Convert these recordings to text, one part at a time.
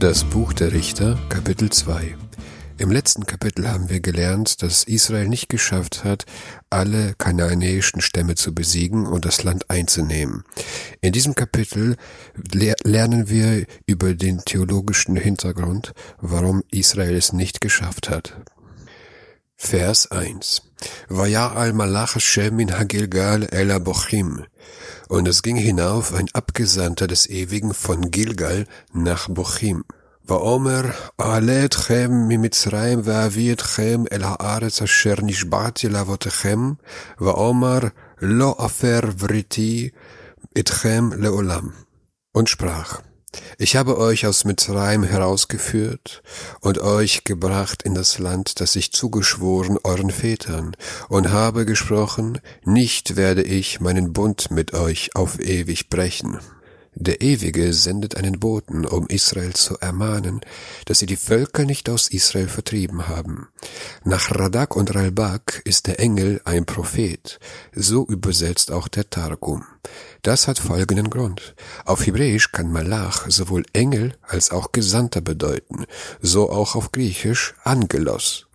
Das Buch der Richter, Kapitel 2 Im letzten Kapitel haben wir gelernt, dass Israel nicht geschafft hat, alle kanaanäischen Stämme zu besiegen und das Land einzunehmen. In diesem Kapitel le lernen wir über den theologischen Hintergrund, warum Israel es nicht geschafft hat. Vers 1 al Malach Hashem in Hagilgal el Abochim und es ging hinauf ein Abgesandter des Ewigen von Gilgal nach Bochim. ואומר, אעלה אתכם ממצרים ואביא אתכם אל הארץ אשר נשבעתי לאבותיכם, ואומר, לא אפר בריתי אתכם לעולם. Und sprach, ich habe euch aus Mitzrayim herausgeführt und euch gebracht in das Land, das ich zugeschworen euren Vätern, und habe gesprochen, nicht werde ich meinen Bund mit euch auf ewig brechen. Der Ewige sendet einen Boten, um Israel zu ermahnen, dass sie die Völker nicht aus Israel vertrieben haben. Nach Radak und Ralbak ist der Engel ein Prophet, so übersetzt auch der Targum. Das hat folgenden Grund. Auf Hebräisch kann Malach sowohl Engel als auch Gesandter bedeuten, so auch auf Griechisch Angelos.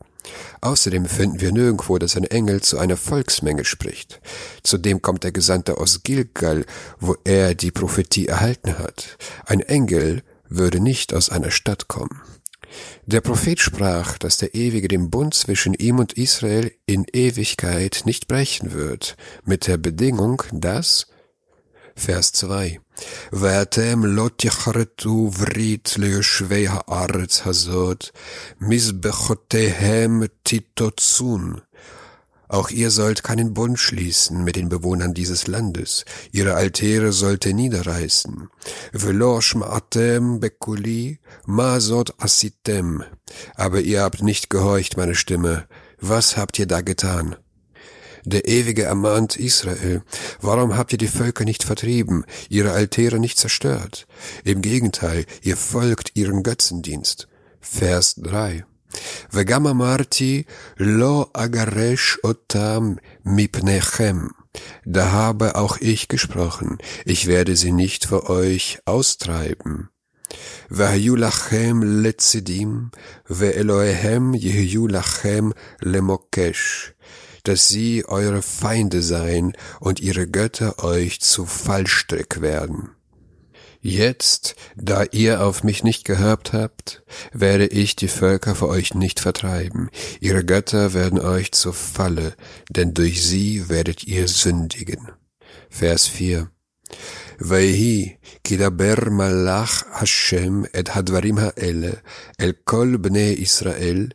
Außerdem finden wir nirgendwo, dass ein Engel zu einer Volksmenge spricht. Zudem kommt der Gesandte aus Gilgal, wo er die Prophetie erhalten hat. Ein Engel würde nicht aus einer Stadt kommen. Der Prophet sprach, dass der Ewige den Bund zwischen ihm und Israel in Ewigkeit nicht brechen wird, mit der Bedingung, dass Vers 2 ואתם לא תחרטו ברית ליושבי הארץ הזאת, מזבחותיהם תיטוצון. Auch ihr sollt keinen Bund schließen mit den Bewohnern dieses Landes. Ihre Altäre sollt ihr niederreißen. Velo shma'atem bekuli, ma sot asitem. Aber ihr habt nicht gehorcht, meine Stimme. Was habt ihr da getan? Der Ewige ermahnt Israel, warum habt ihr die Völker nicht vertrieben, ihre Altäre nicht zerstört? Im Gegenteil, ihr folgt ihren Götzendienst. Vers 3. וגם אמרתי, lo agaresh otam mipnechem. Da habe auch ich gesprochen, ich werde sie nicht für euch austreiben. והיו לכם לצידים, ואלוהיהם יהיו לכם למוקש dass sie eure Feinde seien und ihre Götter euch zu Fallstrick werden. Jetzt, da ihr auf mich nicht gehört habt, werde ich die Völker vor euch nicht vertreiben. Ihre Götter werden euch zur Falle, denn durch sie werdet ihr sündigen. Vers 4 ויהי כי דבר מלאך השם את הדברים האלה אל כל בני ישראל,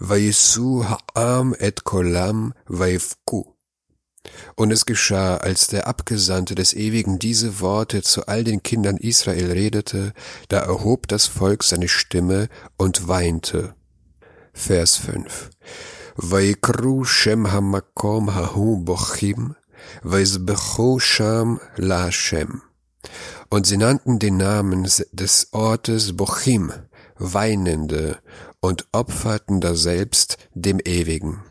Vayesu ha'am et kolam vaifku. Und es geschah, als der Abgesandte des Ewigen diese Worte zu all den Kindern Israel redete, da erhob das Volk seine Stimme und weinte. Vers 5. Vaikru Shem hamakom hahu bochim, vaizbechu sham la Shem. Und sie nannten den Namen des Ortes Bochim, Weinende, und opferten daselbst dem Ewigen.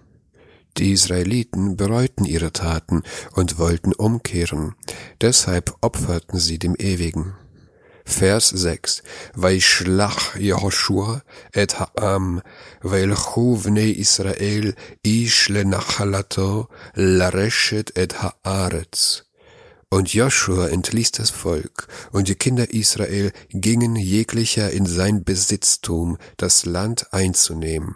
Die Israeliten bereuten ihre Taten und wollten umkehren, deshalb opferten sie dem Ewigen. Vers 6. Vaishlach Yehoshua et ha'am, vailchu vnei Israel ish lenachalato lareshet et haaretz. Und Joshua entließ das Volk, und die Kinder Israel gingen jeglicher in sein Besitztum, das Land einzunehmen.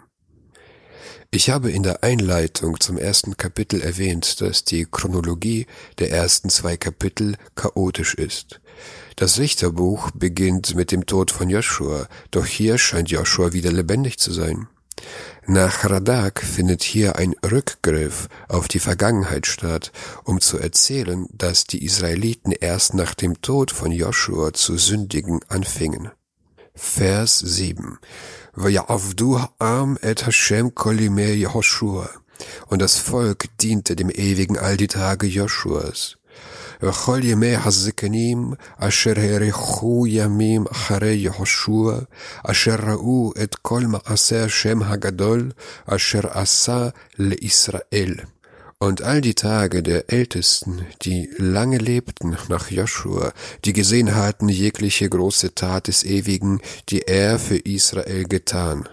Ich habe in der Einleitung zum ersten Kapitel erwähnt, dass die Chronologie der ersten zwei Kapitel chaotisch ist. Das Richterbuch beginnt mit dem Tod von Joshua, doch hier scheint Joshua wieder lebendig zu sein. Nach Radak findet hier ein Rückgriff auf die Vergangenheit statt, um zu erzählen, dass die Israeliten erst nach dem Tod von Joshua zu sündigen anfingen. Vers 7. am et Hashem kolime Joshua. Und das Volk diente dem Ewigen all die Tage Joshuas. וכל ימי הזקנים אשר האריכו ימים אחרי יהושע, אשר ראו את כל מעשה השם הגדול אשר עשה לישראל. Und all die Tage der Ältesten, die lange lebten nach Joshua, die gesehen hatten jegliche große Tat des Ewigen, die er für Israel getan.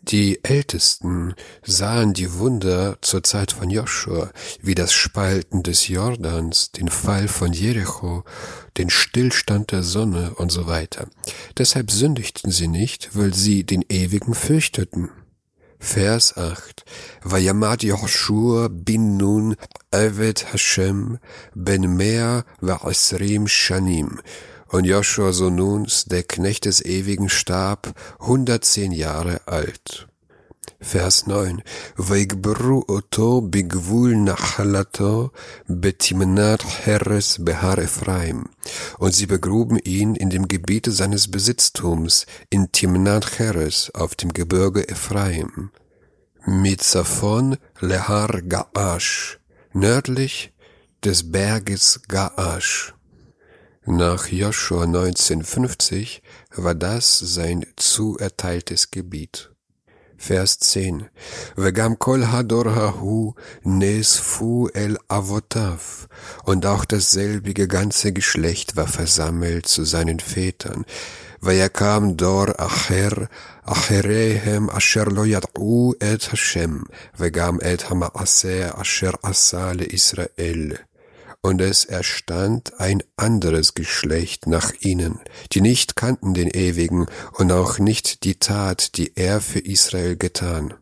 Die Ältesten sahen die Wunder zur Zeit von Joshua, wie das Spalten des Jordans, den Fall von Jericho, den Stillstand der Sonne und so weiter. Deshalb sündigten sie nicht, weil sie den Ewigen fürchteten. Vers 8. Vayamat Joshua bin nun Evet Hashem ben Mea va'asrim shanim. Und Joshua so Nuns, der Knecht des Ewigen, starb 110 Jahre alt. Vers 9. Vaigberu oto bigvul nachalato betimnat Heres behar Ephraim. Und sie begruben ihn in dem Gebiete seines Besitztums, in Timnat Heres, auf dem Gebirge Ephraim. Mitzafon lehar Gaash, nördlich des Berges Gaash. Nach Joshua 1950 war das sein zuerteiltes Gebiet. Vers 10 Vegam kol hadorhahu nesfu el avotav und auch dasselbige ganze Geschlecht war versammelt zu seinen Vätern. Vayakam dor acher acherehem asher lo yad'u et Hashem vegam et hamaaseh asher asale Israel. Und es erstand ein anderes Geschlecht nach ihnen, die nicht kannten den Ewigen und auch nicht die Tat, die er für Israel getan.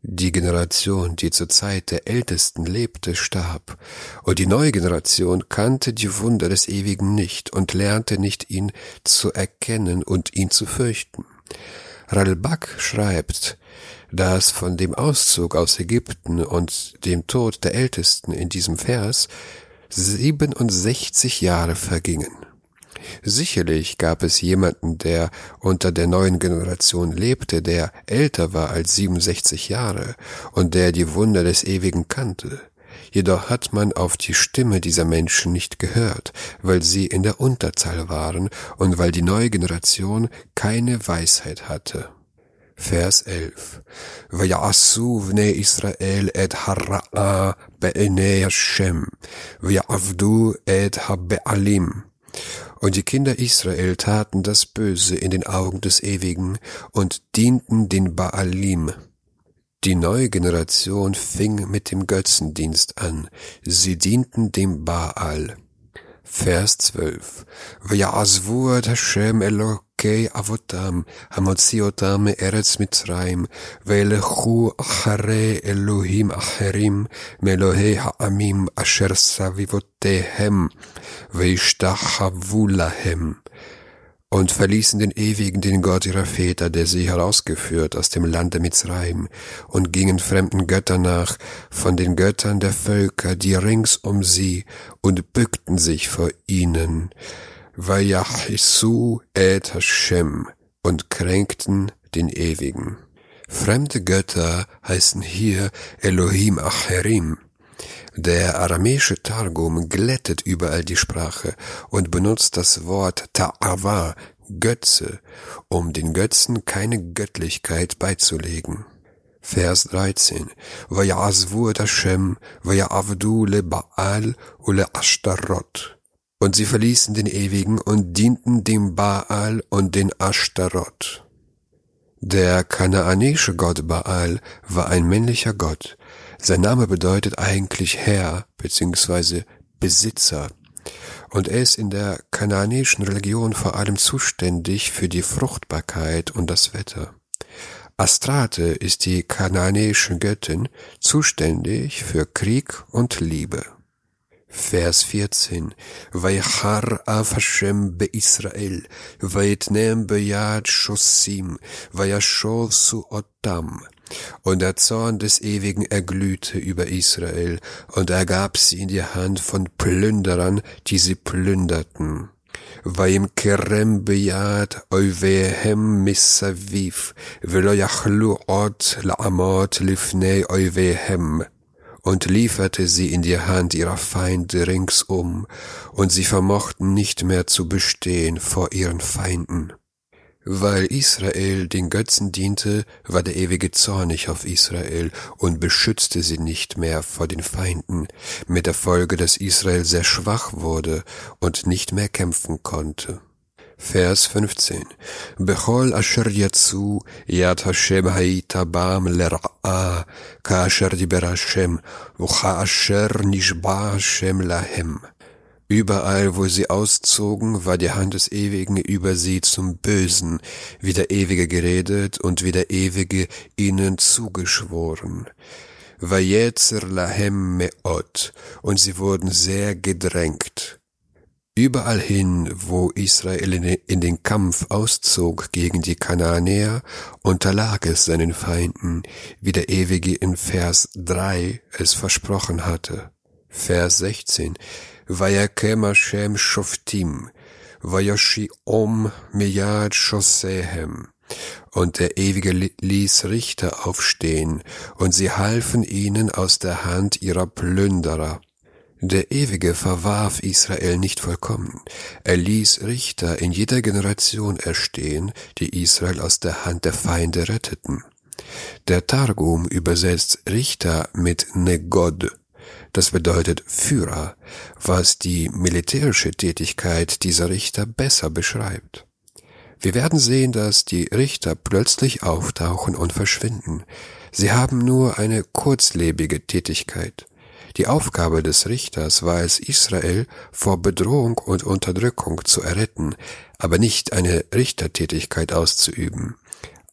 Die Generation, die zur Zeit der Ältesten lebte, starb, und die neue Generation kannte die Wunder des Ewigen nicht und lernte nicht, ihn zu erkennen und ihn zu fürchten. Ralbak schreibt, dass von dem Auszug aus Ägypten und dem Tod der Ältesten in diesem Vers 67 Jahre vergingen. Sicherlich gab es jemanden, der unter der neuen Generation lebte, der älter war als 67 Jahre und der die Wunder des Ewigen kannte. Jedoch hat man auf die Stimme dieser Menschen nicht gehört, weil sie in der Unterzahl waren und weil die neue Generation keine Weisheit hatte. Vers 11. ויעשו בני ישראל את הרעה בעיני השם, ויעבדו את הבעלים. Und die Kinder Israel taten das Böse in den Augen des Ewigen und dienten den Baalim. Die neue Generation fing mit dem Götzendienst an. Sie dienten dem Baal. Vers 12. ויעזבו את השם אלוקי אבותם, המוציא אותם מארץ מצרים, וילכו אחרי אלוהים אחרים מאלוהי העמים אשר סביבותיהם, וישתחוו להם. Und verließen den ewigen, den Gott ihrer Väter, der sie herausgeführt aus dem Lande Mitzrayim, und gingen fremden Göttern nach, von den Göttern der Völker, die rings um sie, und bückten sich vor ihnen, Vayachisu et Hashem, und kränkten den Ewigen. Fremde Götter heißen hier Elohim Acherim, der aramäische Targum glättet überall die Sprache und benutzt das Wort Ta'ava, Götze, um den Götzen keine Göttlichkeit beizulegen. Vers 13. Vayazvu Hashem, Vayavdu le Baal ule Ashtarot. Und sie verließen den Ewigen und dienten dem Baal und den Ashtarot. Der kanaanäische Gott Baal war ein männlicher Gott, sein Name bedeutet eigentlich Herr bzw. Besitzer. Und er ist in der kanaanischen Religion vor allem zuständig für die Fruchtbarkeit und das Wetter. Astrate ist die kanaanäische Göttin, zuständig für Krieg und Liebe. Vers 14. Vaychar av Hashem beIsrael, vayetnem beyad shosim, vayashov su otam. Und der Zorn des Ewigen erglühte über Israel, und er gab sie in die Hand von Plünderern, die sie plünderten. וימכרם ביד אויביהם מסביב, ולא יכלו עוד לעמוד לפני אויביהם. Und lieferte sie in die Hand ihrer Feinde ringsum, und sie vermochten nicht mehr zu bestehen vor ihren Feinden. Weil Israel den Götzen diente, war der ewige zornig auf Israel und beschützte sie nicht mehr vor den Feinden, mit der Folge, dass Israel sehr schwach wurde und nicht mehr kämpfen konnte. Vers 15. Bechol asher yatsu yad Hashem haita bam lera'a ka asher diber Hashem v'cha asher nishba Hashem lahem. Überall, wo sie auszogen, war die Hand des Ewigen über sie zum Bösen, wie der Ewige geredet und wie der Ewige ihnen zugeschworen. Vajetzer lahem meot, und sie wurden sehr gedrängt. Überall hin, wo Israel in den Kampf auszog gegen die Kanaanäer, unterlag es seinen Feinden, wie der Ewige in Vers 3 es versprochen hatte. Vers 16 ויקם השם שופטים, ויושיעום מיד שוסsehem. Und der Ewige ließ Richter aufstehen, und sie halfen ihnen aus der Hand ihrer Plünderer. Der Ewige verwarf Israel nicht vollkommen. Er ließ Richter in jeder Generation erstehen, die Israel aus der Hand der Feinde retteten. Der Targum übersetzt Richter mit Negod, das bedeutet Führer, was die militärische Tätigkeit dieser Richter besser beschreibt. Wir werden sehen, dass die Richter plötzlich auftauchen und verschwinden. Sie haben nur eine kurzlebige Tätigkeit. Die Aufgabe des Richters war es, Israel vor Bedrohung und Unterdrückung zu erretten, aber nicht eine Richtertätigkeit auszuüben.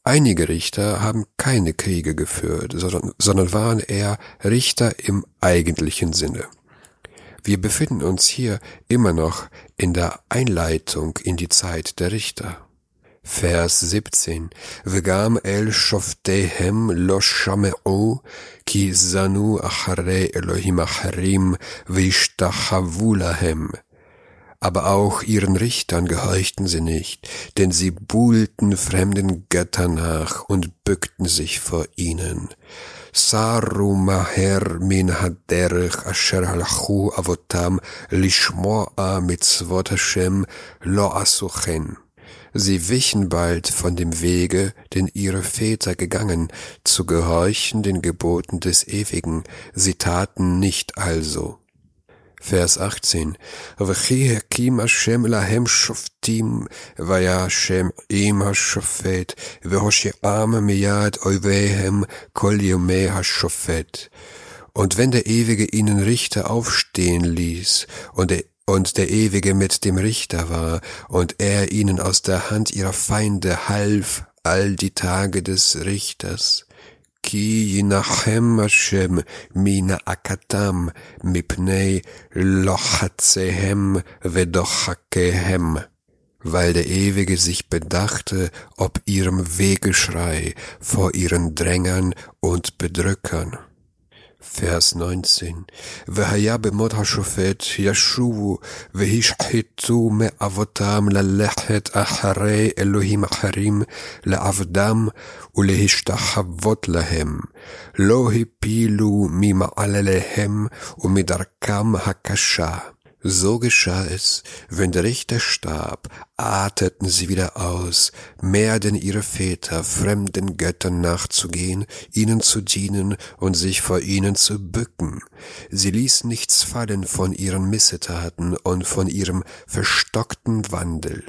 Einige Richter haben keine Kriege geführt, sondern, sondern waren eher Richter im eigentlichen Sinne. Wir befinden uns hier immer noch in der Einleitung in die Zeit der Richter. Vers 17. Vegam el shoftehem lo shameu ki zanu acharei Elohim acharim vishtachavu lahem aber auch ihren Richtern gehorchten sie nicht, denn sie buhlten fremden Göttern nach und bückten sich vor ihnen. Saru maher min haderech asher halchu avotam lishmoa mitzvot Hashem lo asuchen. Sie wichen bald von dem Wege, den ihre Väter gegangen, zu gehorchen den Geboten des Ewigen, sie taten nicht also. Vers 18. Und wenn der Ewige ihnen Richter aufstehen ließ, und der und der Ewige mit dem Richter war, und er ihnen aus der Hand ihrer Feinde half all die Tage des Richters, כי ינחם השם מנאקתם מפני לוחציהם ודוחקיהם. weil der Ewige sich bedachte ob ihrem Wegeschrei vor ihren Drängern und Bedrückern. Vers 19. והיה במות השופט ישובו והשחיתו מאבותם ללכת אחרי אלוהים אחרים לעבדם ולהשתחוות להם. לא הפילו ממעלליהם ומדרכם הקשה. So geschah es, wenn der Richter starb, arteten sie wieder aus, mehr denn ihre Väter, fremden Göttern nachzugehen, ihnen zu dienen und sich vor ihnen zu bücken. Sie ließen nichts fallen von ihren Missetaten und von ihrem verstockten Wandel.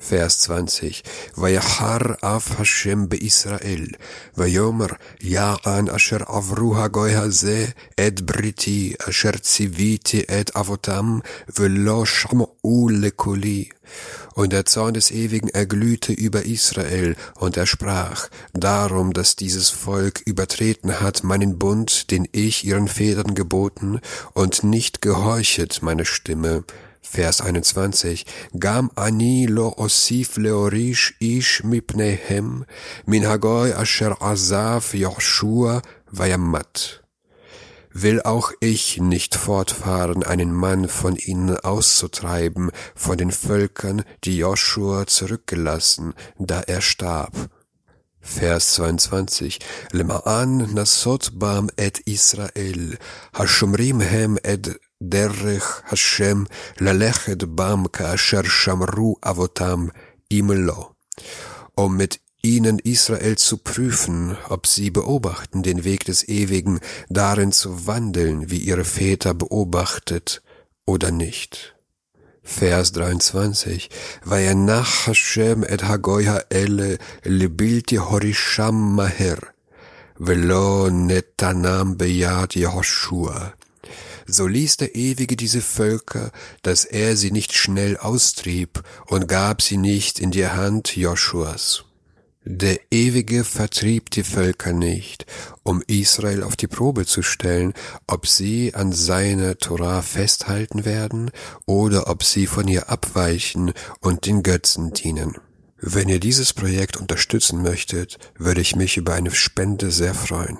Vers 20. ויחר אף השם בישראל, ויאמר יען אשר עברו הגוי הזה את בריתי, אשר ציוויתי את אבותם, ולא שמעו לקולי. Und der Zorn des Ewigen erglühte über Israel, und er sprach, darum, dass dieses Volk übertreten hat meinen Bund, den ich ihren Vätern geboten, und nicht gehorchet meine Stimme, Vers 21, Gam ani lo osif leorish ish mipnehem, min hagoi asher azaf Joshua vayamat. Will auch ich nicht fortfahren, einen Mann von ihnen auszutreiben, von den Völkern, die Joshua zurückgelassen, da er starb. Vers 22, Lema'an nasot bam et Israel, hashumrim hem et דרך השם ללכת בם כאשר שמרו אבותם אם לא. um mit ihnen Israel zu prüfen, ob sie beobachten, den Weg des Ewigen darin zu wandeln, wie ihre Väter beobachtet oder nicht. Vers 23. Vayanach Hashem et hagoya ele lebilti horisham maher velo netanam beyad Yehoshua. So ließ der Ewige diese Völker, dass er sie nicht schnell austrieb und gab sie nicht in die Hand Joshuas. Der Ewige vertrieb die Völker nicht, um Israel auf die Probe zu stellen, ob sie an seiner Torah festhalten werden oder ob sie von ihr abweichen und den Götzen dienen. Wenn ihr dieses Projekt unterstützen möchtet, würde ich mich über eine Spende sehr freuen.